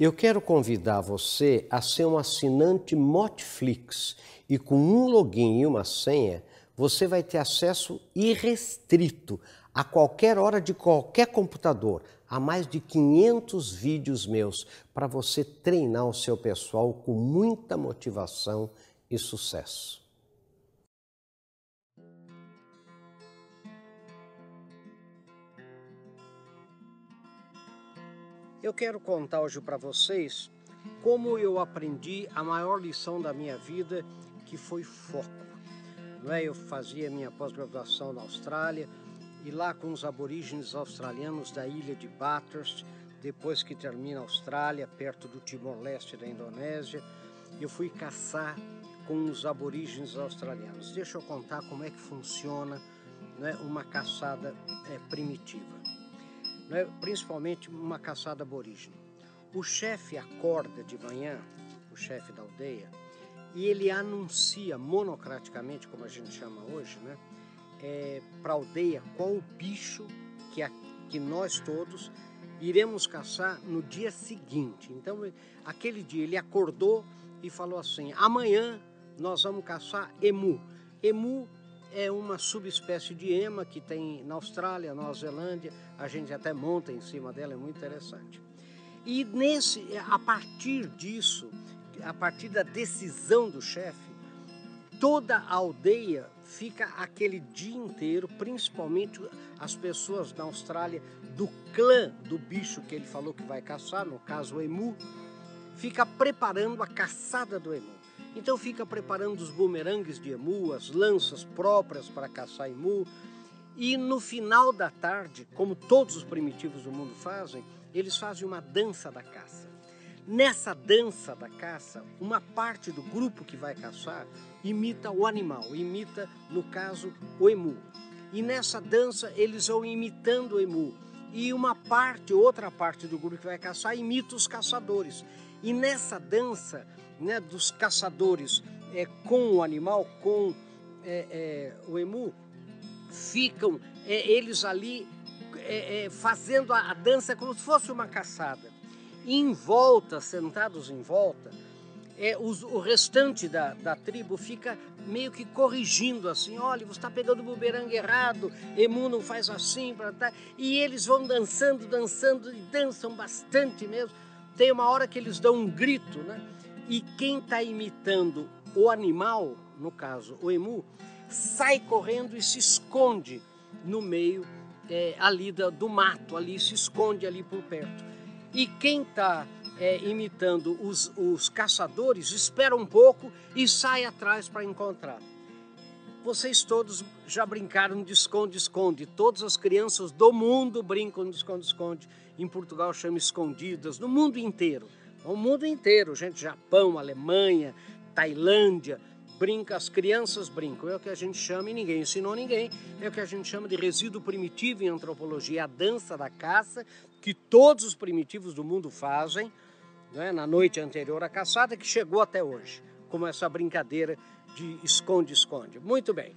Eu quero convidar você a ser um assinante Motflix e com um login e uma senha você vai ter acesso irrestrito a qualquer hora de qualquer computador a mais de 500 vídeos meus para você treinar o seu pessoal com muita motivação e sucesso. Eu quero contar hoje para vocês como eu aprendi a maior lição da minha vida, que foi foco. Não é? Eu fazia minha pós-graduação na Austrália e lá com os aborígenes australianos da ilha de Bathurst, depois que termina a Austrália, perto do Timor-Leste da Indonésia, eu fui caçar com os aborígenes australianos. Deixa eu contar como é que funciona né, uma caçada é, primitiva né, principalmente uma caçada aborígene. O chefe acorda de manhã, o chefe da aldeia, e ele anuncia monocraticamente, como a gente chama hoje, né, é, para a aldeia qual o bicho que, a, que nós todos iremos caçar no dia seguinte. Então, aquele dia ele acordou e falou assim: amanhã nós vamos caçar emu. Emu é uma subespécie de ema que tem na Austrália, Nova Zelândia, a gente até monta em cima dela, é muito interessante. E nesse, a partir disso, a partir da decisão do chefe, toda a aldeia fica aquele dia inteiro, principalmente as pessoas na Austrália do clã do bicho que ele falou que vai caçar, no caso o emu, fica preparando a caçada do emu. Então fica preparando os bumerangues de emu, as lanças próprias para caçar emu. E no final da tarde, como todos os primitivos do mundo fazem, eles fazem uma dança da caça. Nessa dança da caça, uma parte do grupo que vai caçar imita o animal, imita, no caso, o emu. E nessa dança eles vão imitando o emu. E uma parte, outra parte do grupo que vai caçar imita os caçadores. E nessa dança né, dos caçadores é, com o animal, com é, é, o emu, ficam é, eles ali é, é, fazendo a, a, dança como se fosse uma caçada. E em volta, sentados em volta, os, o restante da, da tribo fica meio que corrigindo assim, olha, você está pegando o bumerangue errado, emu não faz assim, tá. e eles vão dançando, dançando, e dançam bastante mesmo. Tem uma hora que eles dão um grito, né? E quem está imitando o animal, no caso o emu, sai correndo e se esconde no meio é, ali do, do, mato, ali se esconde ali por perto. E quem está é, imitando os, os caçadores espera um pouco e sai atrás para encontrar. Vocês todos já brincaram de esconde-esconde. Todas as crianças do mundo brincam de esconde-esconde. Em Portugal chama escondidas, no mundo inteiro. O mundo inteiro, gente, Japão, Alemanha, Tailândia, brinca, as crianças brincam. É o que a gente chama, e ninguém ensinou ninguém, é o que a gente chama de resíduo primitivo em antropologia, a dança da caça, que todos os primitivos do mundo fazem, né, na noite anterior à caçada, que chegou até hoje, como essa brincadeira de esconde-esconde. Muito bem.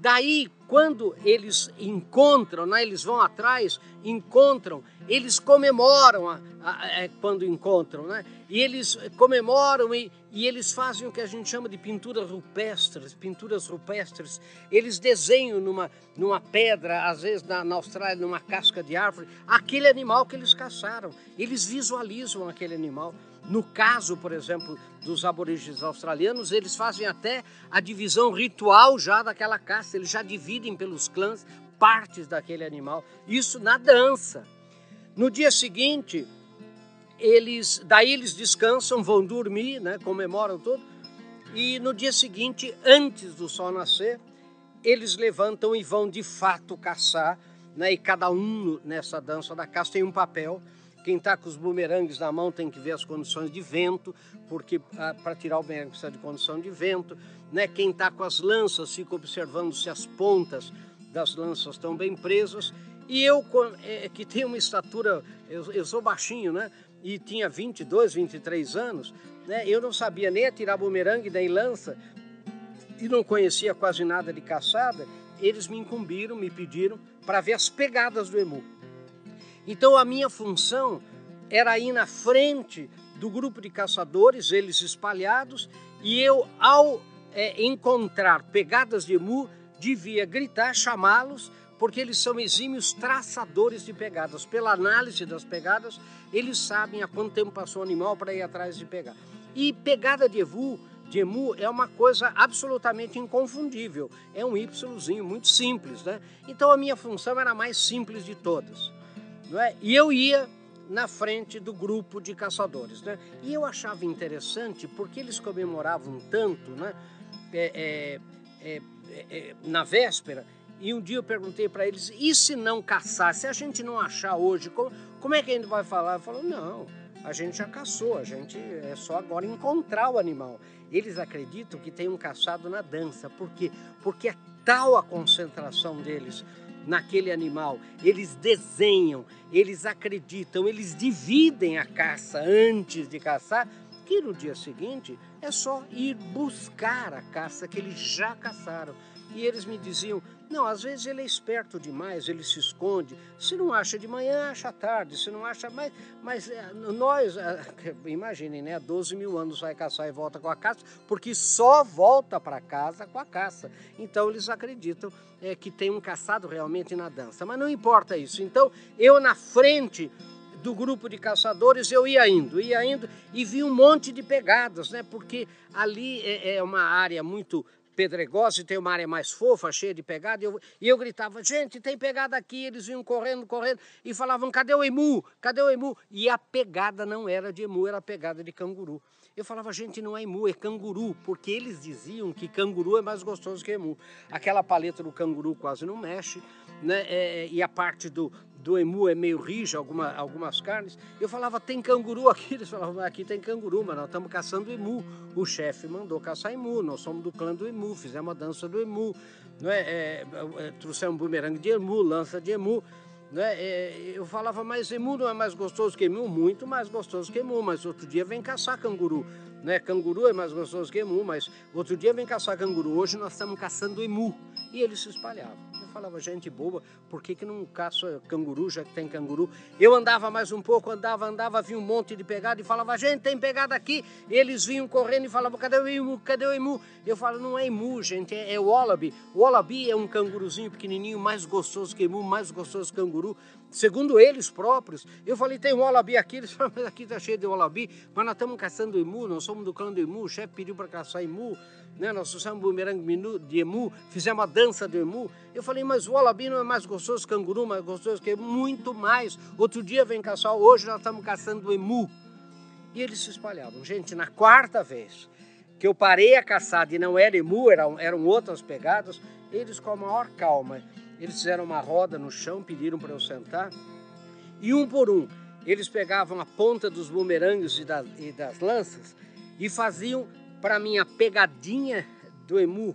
Daí, quando eles encontram, né, eles vão atrás, encontram, eles comemoram a, a, a, é, quando encontram, né? E eles comemoram e, e eles fazem o que a gente chama de pinturas rupestres, pinturas rupestres. Eles desenham numa, numa pedra, às vezes na, na Austrália, numa casca de árvore, aquele animal que eles caçaram. Eles visualizam aquele animal. No caso, por exemplo, dos aborígenes australianos, eles fazem até a divisão ritual já daquela caça, eles já dividem pelos clãs partes daquele animal. Isso na dança. No dia seguinte, eles, daí eles descansam, vão dormir, né, comemoram tudo. E no dia seguinte, antes do sol nascer, eles levantam e vão de fato caçar, né, e cada um nessa dança da caça tem um papel quem está com os bumerangues na mão tem que ver as condições de vento, porque ah, para tirar o bumerangue precisa de condição de vento. Né? Quem está com as lanças fica observando se as pontas das lanças estão bem presas. E eu, é, que tenho uma estatura, eu, eu sou baixinho, né? E tinha 22, 23 anos, né? Eu não sabia nem atirar bumerangue nem lança e não conhecia quase nada de caçada. Eles me incumbiram, me pediram para ver as pegadas do emu. Então a minha função era ir na frente do grupo de caçadores, eles espalhados, e eu, ao é, encontrar pegadas de emu, devia gritar, chamá-los, porque eles são exímios traçadores de pegadas. Pela análise das pegadas, eles sabem passou o animal para ir atrás de pegar. E pegada de emu, de emu é uma coisa absolutamente inconfundível. É um Yzinho muito simples, né? Então a minha função era a mais simples de todas. Não é? E eu ia na frente do grupo de caçadores. Né? E eu achava interessante porque eles comemoravam tanto né? É, é, é, é na véspera. E um dia eu perguntei para eles: e se não caçar? Se a gente não achar hoje, como, como é que a gente vai falar? Falou: não, a gente já caçou, a gente é só agora encontrar o animal. Eles acreditam que tem um caçado na dança. Por quê? Porque é tal a concentração deles naquele animal. Eles desenham, eles acreditam, eles dividem a caça antes de caçar, que no dia seguinte é só ir buscar a caça que eles já caçaram. E eles me diziam: não, às vezes ele é esperto demais, ele se esconde. Se não acha de manhã, acha tarde. Se não acha mais. Mas é, nós, é, imaginem, né? 12 mil anos vai caçar e volta com a caça, porque só volta para casa com a caça. Então eles acreditam é, que tem um caçado realmente na dança. Mas não importa isso. Então eu, na frente do grupo de caçadores, eu ia indo, ia indo e vi um monte de pegadas, né? Porque ali é uma área muito pedregosa e tem uma área mais fofa, cheia de pegada, e eu, e eu gritava, gente, tem pegada aqui, eles vinham correndo, correndo, e falavam, cadê o emu? Cadê o emu? E a pegada não era de emu, era a pegada de canguru. Eu falava, gente, não é emu, é canguru, porque eles diziam que canguru é mais gostoso que emu. Aquela paleta do canguru quase não mexe, né? É, é, e a parte do, do emu é meio rija, alguma, algumas carnes. Eu falava, tem canguru aqui? Eles falavam, aqui tem canguru, mas nós estamos caçando emu. O chefe mandou caçar emu, nós somos do clã do emu, fizemos a dança do emu, não é? é, é trouxemos um bumerangue de emu, lança de emu. Né? É, eu falava, mas emu não é mais gostoso que emu? Muito mais gostoso que emu, mas outro dia vem caçar canguru. Né? Canguru é mais gostoso que emu, mas outro dia vem caçar canguru. Hoje nós estamos caçando emu. E eles se espalhavam falava, gente boba, por que, que não caça canguru, já que tem canguru? Eu andava mais um pouco, andava, andava, vi um monte de pegada e falava, gente, tem pegada aqui. Eles vinham correndo e falavam, cadê o emu? Cadê o emu? Eu falo, não é emu, gente, é, é wallaby. O wallaby é um canguruzinho pequenininho, mais gostoso que emu, mais gostoso que canguru. Segundo eles próprios, eu falei, tem um wallaby aqui. Eles falaram, mas aqui está cheio de wallaby, mas nós estamos caçando emu, nós somos do clã do emu, o chefe pediu para caçar emu né? Nós usamos bumerangue de emu, fizemos a dança do emu. Eu falei, mas o wallaby não é mais gostoso que canguru, mais gostoso que muito mais. Outro dia vem caçar, hoje nós estamos caçando emu. E eles se espalhavam. Gente, na quarta vez que eu parei a caçada e não era emu, eram, eram outras pegadas, eles com a maior calma, eles fizeram uma roda no chão, pediram para eu sentar, e um por um, eles pegavam a ponta dos bumerangues e das, e das lanças e faziam para mim a pegadinha do emu,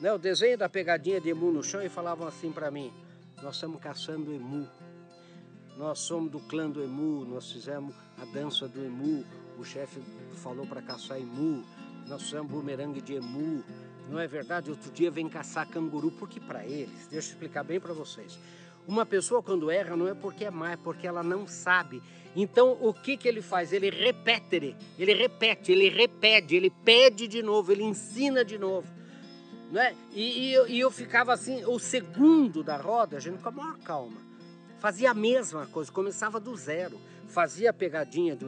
né, o desenho da pegadinha de emu no chão e falavam assim para mim: Nós estamos caçando emu, nós somos do clã do emu, nós fizemos a dança do emu, o chefe falou para caçar emu, nós somos bumerangue de emu. Não é verdade? Outro dia vem caçar canguru, porque para eles, deixa eu explicar bem para vocês. Uma pessoa quando erra não é porque é má, é porque ela não sabe. Então o que, que ele faz? Ele repete, ele repete, ele repete, ele pede de novo, ele ensina de novo. Né? E, e, eu, e eu ficava assim, o segundo da roda, a gente com a maior calma. Fazia a mesma coisa, começava do zero. Fazia a pegadinha do,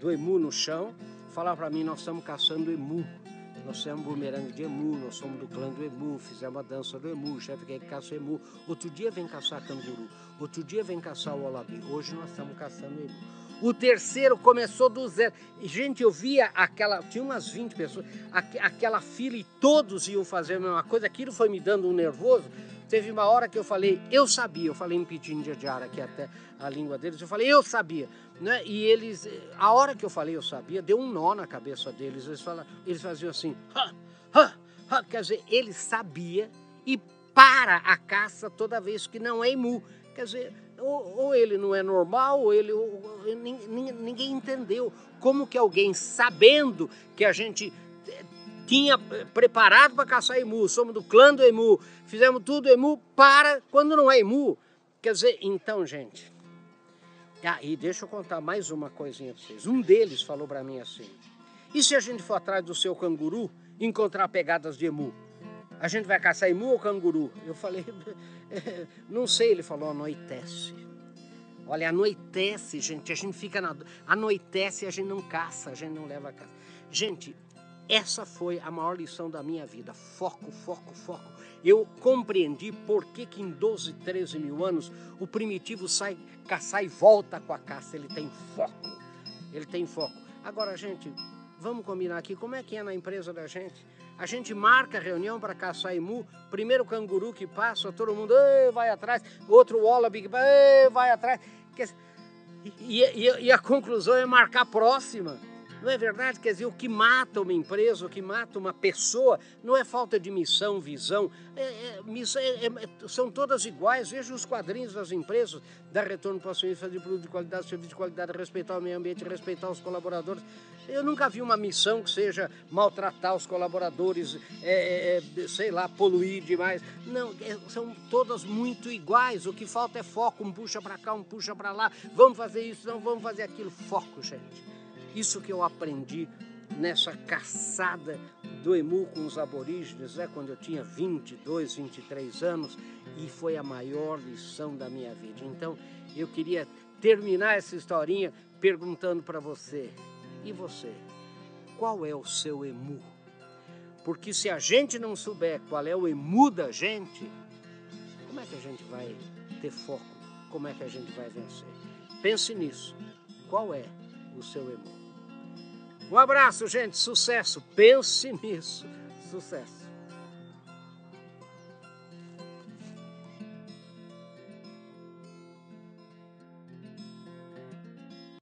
do emu no chão, falava para mim, nós estamos caçando emu. Nós somos bumerangue de emu, nós somos do clã do emu, fizemos a dança do emu, o chefe quer que caça emu. Outro dia vem caçar canguru, outro dia vem caçar o olabi. Hoje nós estamos caçando emu. O terceiro começou do zero. Gente, eu via aquela. Tinha umas 20 pessoas, aquela fila e todos iam fazer a mesma coisa. Aquilo foi me dando um nervoso. Teve uma hora que eu falei, eu sabia, eu falei em Pitindiadiara, que é até a língua deles, eu falei, eu sabia. Né? E eles, a hora que eu falei eu sabia, deu um nó na cabeça deles. Eles, falam, eles faziam assim, ha, ha, ha. quer dizer, ele sabia e para a caça toda vez que não é imu. Quer dizer, ou, ou ele não é normal, ou ele. Ou, ninguém entendeu como que alguém sabendo que a gente tinha preparado para caçar emu, somos do clã do emu, fizemos tudo emu para quando não é emu. Quer dizer, então, gente, Ah, e deixa eu contar mais uma coisinha para vocês. Um deles falou para mim assim: e se a gente for atrás do seu canguru encontrar pegadas de emu? A gente vai caçar emu ou canguru? Eu falei, não sei. Ele falou, anoitece. Olha, anoitece, gente. A gente fica na. Anoitece e a gente não caça, a gente não leva a caça. Gente, essa foi a maior lição da minha vida. Foco, foco, foco. Eu compreendi por que, que em 12, 13 mil anos o primitivo sai caçar e volta com a caça. Ele tem foco. Ele tem foco. Agora, gente, vamos combinar aqui como é que é na empresa da gente. A gente marca reunião para caçar emu, primeiro canguru que passa, todo mundo vai atrás, outro wallaby vai atrás. E, e, e a conclusão é marcar próxima. Não é verdade? Quer dizer, o que mata uma empresa, o que mata uma pessoa, não é falta de missão, visão. É, é, missão é, é são todas iguais. Veja os quadrinhos das empresas, dar retorno para o acionista, fazer produto de qualidade, serviço de qualidade, respeitar o meio ambiente, respeitar os colaboradores. Eu nunca vi uma missão que seja maltratar os colaboradores, é, sei lá, poluir demais. Não, são todas muito iguais. O que falta é foco, um puxa para cá, um puxa para lá. Vamos fazer isso, não vamos fazer aquilo. Foco, gente. Isso que eu aprendi nessa caçada do emu com os aborígenes, né, quando eu tinha 22, 23 anos, e foi a maior lição da minha vida. Então, eu queria terminar essa historinha perguntando para você: e você? Qual é o seu emu? Porque se a gente não souber qual é o emu da gente, como é que a gente vai ter foco? Como é que a gente vai vencer? Pense nisso. Qual é o seu emu? Um abraço, gente. Sucesso. Pense nisso. Sucesso.